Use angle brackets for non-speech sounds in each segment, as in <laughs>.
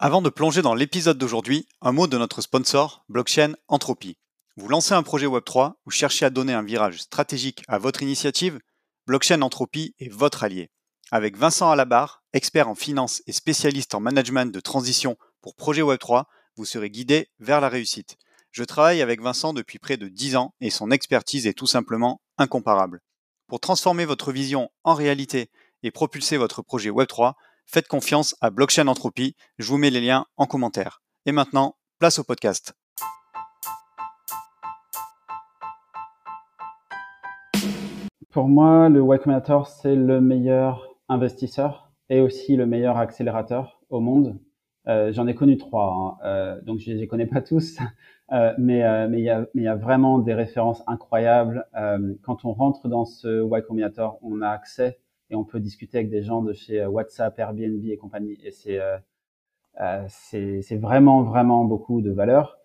Avant de plonger dans l'épisode d'aujourd'hui, un mot de notre sponsor, Blockchain Entropy. Vous lancez un projet Web3 ou cherchez à donner un virage stratégique à votre initiative Blockchain Entropy est votre allié. Avec Vincent Alabar, expert en finance et spécialiste en management de transition pour projet Web3, vous serez guidé vers la réussite. Je travaille avec Vincent depuis près de 10 ans et son expertise est tout simplement incomparable. Pour transformer votre vision en réalité et propulser votre projet Web3, faites confiance à Blockchain Entropy. Je vous mets les liens en commentaire. Et maintenant, place au podcast. Pour moi, le Y Combinator, c'est le meilleur investisseur et aussi le meilleur accélérateur au monde. Euh, J'en ai connu trois, hein. euh, donc je ne les connais pas tous, euh, mais il y a y a vraiment des références incroyables. Quand on rentre dans ce Y Combinator, on a accès et on peut discuter avec des gens de chez WhatsApp, Airbnb et compagnie, et c'est c'est c'est vraiment vraiment beaucoup de valeur.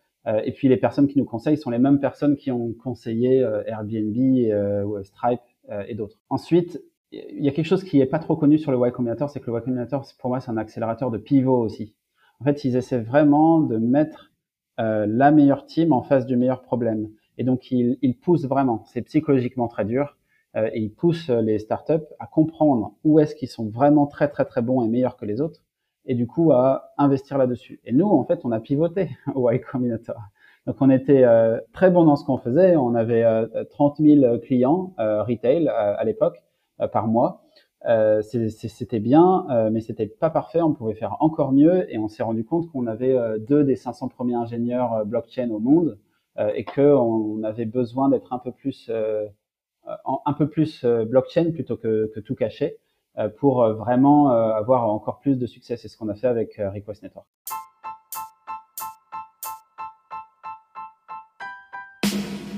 et puis les personnes qui nous conseillent sont les mêmes personnes qui ont conseillé Airbnb, Stripe et d'autres. Ensuite, il y a quelque chose qui est pas trop connu sur le Y Combinator, c'est que le Y Combinator, pour moi, c'est un accélérateur de pivot aussi. En fait, ils essaient vraiment de mettre euh, la meilleure team en face du meilleur problème. Et donc, ils, ils poussent vraiment. C'est psychologiquement très dur. Euh, et ils poussent les startups à comprendre où est-ce qu'ils sont vraiment très, très, très bons et meilleurs que les autres. Et du coup, à investir là-dessus. Et nous, en fait, on a pivoté <laughs> au Y Combinator. Donc, on était euh, très bon dans ce qu'on faisait. On avait 30 euh, 000 clients euh, retail à l'époque par mois. Euh, c'était bien, euh, mais c'était pas parfait. On pouvait faire encore mieux, et on s'est rendu compte qu'on avait euh, deux des 500 premiers ingénieurs euh, blockchain au monde, et qu'on avait besoin d'être un peu plus, un peu plus blockchain plutôt que, que tout caché, pour vraiment avoir encore plus de succès. C'est ce qu'on a fait avec Request Network.